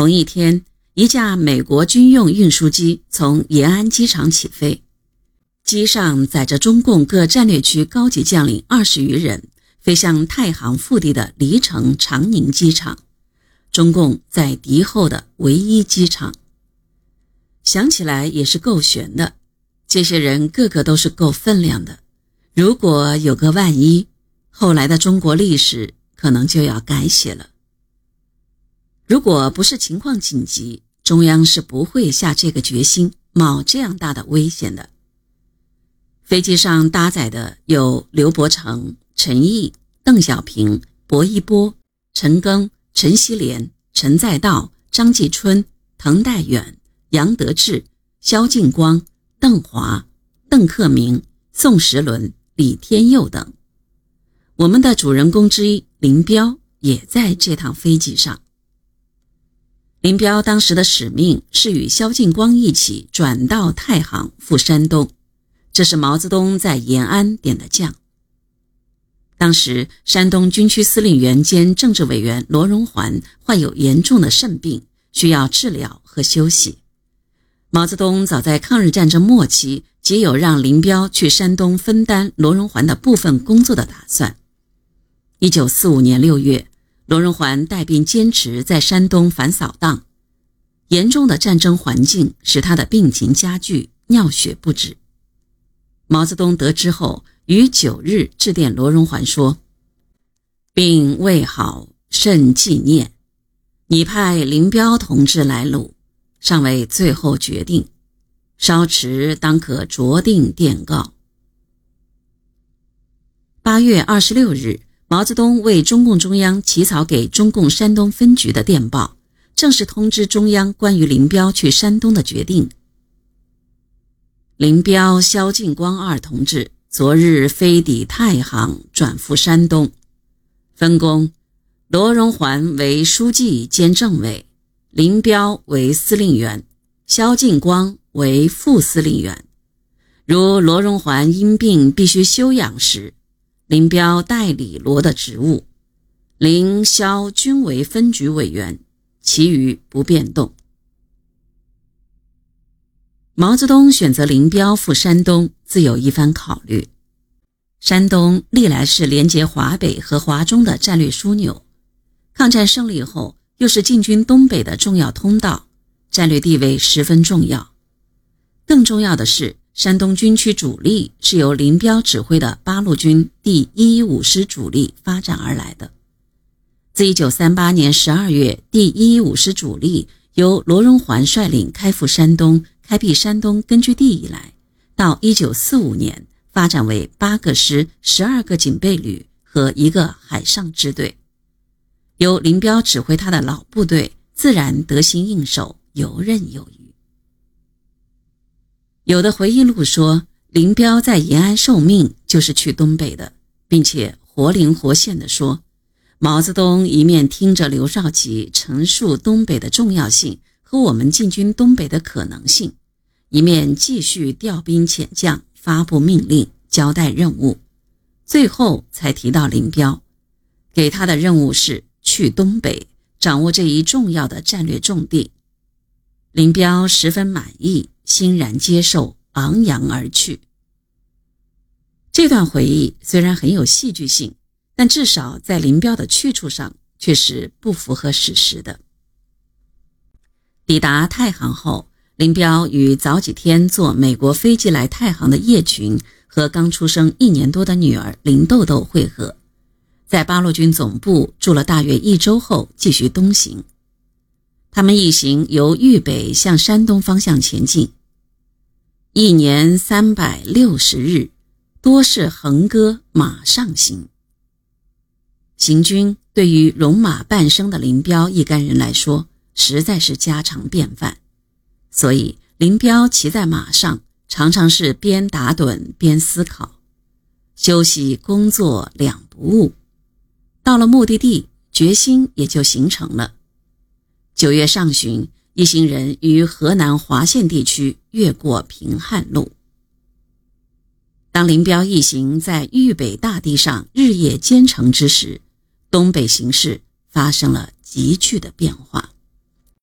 同一天，一架美国军用运输机从延安机场起飞，机上载着中共各战略区高级将领二十余人，飞向太行腹地的黎城长宁机场，中共在敌后的唯一机场。想起来也是够悬的，这些人个个都是够分量的。如果有个万一，后来的中国历史可能就要改写了。如果不是情况紧急，中央是不会下这个决心，冒这样大的危险的。飞机上搭载的有刘伯承、陈毅、邓小平、薄一波、陈赓、陈锡联、陈再道、张继春、滕代远、杨得志、萧劲光、邓华、邓克明、宋时轮、李天佑等。我们的主人公之一林彪也在这趟飞机上。林彪当时的使命是与萧劲光一起转到太行赴山东，这是毛泽东在延安点的将。当时山东军区司令员兼政治委员罗荣桓患有严重的肾病，需要治疗和休息。毛泽东早在抗日战争末期即有让林彪去山东分担罗荣桓的部分工作的打算。一九四五年六月。罗荣桓带兵坚持在山东反扫荡，严重的战争环境使他的病情加剧，尿血不止。毛泽东得知后，于九日致电罗荣桓说：“病未好，甚纪念。你派林彪同志来鲁，尚未最后决定，稍迟当可酌定电告。”八月二十六日。毛泽东为中共中央起草给中共山东分局的电报，正式通知中央关于林彪去山东的决定。林彪、萧劲光二同志昨日飞抵太行，转赴山东，分工：罗荣桓为书记兼政委，林彪为司令员，萧劲光为副司令员。如罗荣桓因病必须休养时。林彪代理罗的职务，林肖均为分局委员，其余不变动。毛泽东选择林彪赴山东，自有一番考虑。山东历来是连接华北和华中的战略枢纽，抗战胜利后又是进军东北的重要通道，战略地位十分重要。更重要的是。山东军区主力是由林彪指挥的八路军第一一五师主力发展而来的。自一九三八年十二月第一一五师主力由罗荣桓率领开赴山东，开辟山东根据地以来，到一九四五年发展为八个师、十二个警备旅和一个海上支队，由林彪指挥他的老部队，自然得心应手，游刃有余。有的回忆录说，林彪在延安受命就是去东北的，并且活灵活现地说，毛泽东一面听着刘少奇陈述东北的重要性和我们进军东北的可能性，一面继续调兵遣将、发布命令、交代任务，最后才提到林彪，给他的任务是去东北，掌握这一重要的战略重地。林彪十分满意。欣然接受，昂扬而去。这段回忆虽然很有戏剧性，但至少在林彪的去处上却是不符合史实的。抵达太行后，林彪与早几天坐美国飞机来太行的叶群和刚出生一年多的女儿林豆豆会合，在八路军总部住了大约一周后，继续东行。他们一行由豫北向山东方向前进。一年三百六十日，多是横戈马上行。行军对于戎马半生的林彪一干人来说，实在是家常便饭。所以，林彪骑在马上，常常是边打盹边思考，休息工作两不误。到了目的地，决心也就形成了。九月上旬。一行人于河南滑县地区越过平汉路。当林彪一行在豫北大地上日夜兼程之时，东北形势发生了急剧的变化。